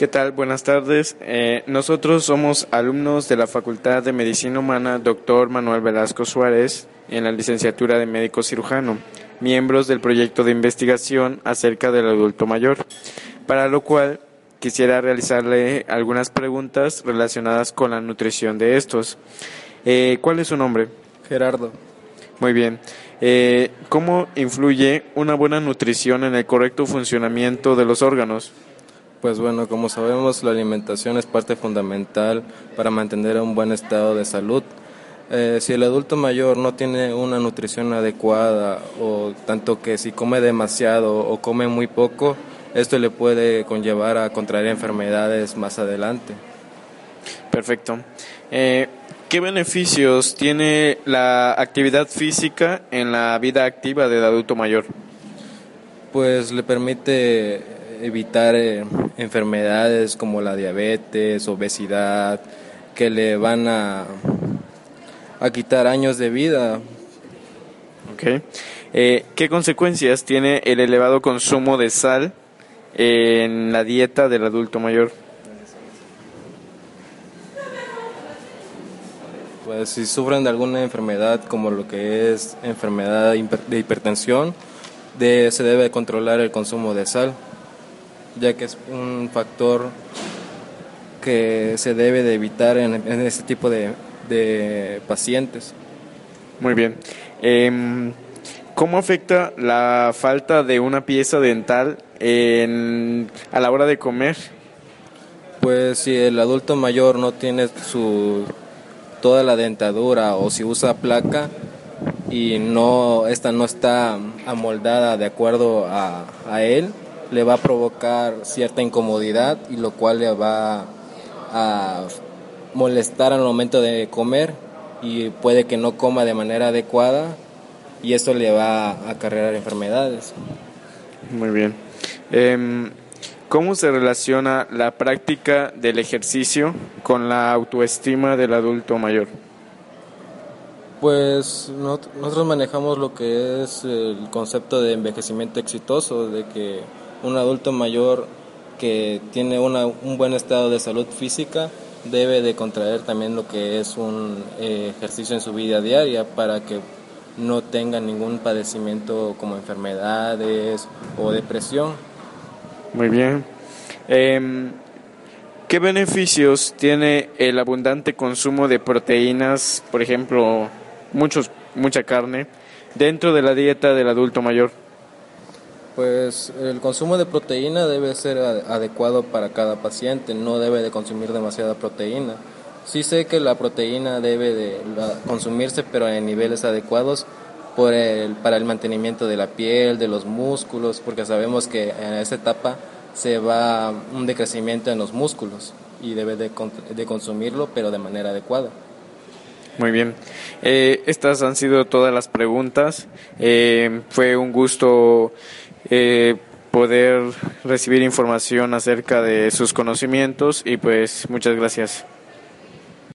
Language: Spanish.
¿Qué tal? Buenas tardes. Eh, nosotros somos alumnos de la Facultad de Medicina Humana Dr. Manuel Velasco Suárez en la licenciatura de médico cirujano, miembros del proyecto de investigación acerca del adulto mayor, para lo cual quisiera realizarle algunas preguntas relacionadas con la nutrición de estos. Eh, ¿Cuál es su nombre? Gerardo. Muy bien. Eh, ¿Cómo influye una buena nutrición en el correcto funcionamiento de los órganos? Pues bueno, como sabemos, la alimentación es parte fundamental para mantener un buen estado de salud. Eh, si el adulto mayor no tiene una nutrición adecuada o tanto que si come demasiado o come muy poco, esto le puede conllevar a contraer enfermedades más adelante. Perfecto. Eh, ¿Qué beneficios tiene la actividad física en la vida activa del adulto mayor? Pues le permite evitar eh, enfermedades como la diabetes, obesidad, que le van a, a quitar años de vida. Okay. Eh, ¿Qué consecuencias tiene el elevado consumo de sal en la dieta del adulto mayor? Pues si sufren de alguna enfermedad como lo que es enfermedad de hipertensión, de, se debe controlar el consumo de sal ya que es un factor que se debe de evitar en, este tipo de, pacientes. Muy bien. Em, ¿Cómo afecta la falta de una pieza dental a la hora de comer? Pues si el adulto mayor no tiene su toda la dentadura o si usa placa y no esta no está amoldada de acuerdo a, a él, le va a provocar cierta incomodidad y lo cual le va a molestar al momento de comer y puede que no coma de manera adecuada y esto le va a acarrear enfermedades. Muy bien. Em, ¿Cómo se relaciona la práctica del ejercicio con la autoestima del adulto mayor? Pues nosotros manejamos lo que es el concepto de envejecimiento exitoso, de que un adulto mayor que tiene un buen estado de salud física debe de contraer también lo que es un eh, ejercicio en su vida diaria para que no tenga ningún padecimiento como enfermedades o depresión. Muy bien. Em, ¿Qué beneficios tiene el abundante consumo de proteínas, por ejemplo, muchos, mucha carne, dentro de la dieta del adulto mayor? Pues el consumo de proteína debe ser adecuado para cada paciente, no debe de consumir demasiada proteína. Sí sé que la proteína debe de consumirse, pero en niveles adecuados por el, para el mantenimiento de la piel, de los músculos, porque sabemos que en esa etapa se va un decrecimiento en los músculos y debe de, de consumirlo, pero de manera adecuada. Muy bien. Eh, estas han sido todas las preguntas. Eh, fue un gusto eh, poder recibir información acerca de sus conocimientos y pues muchas gracias.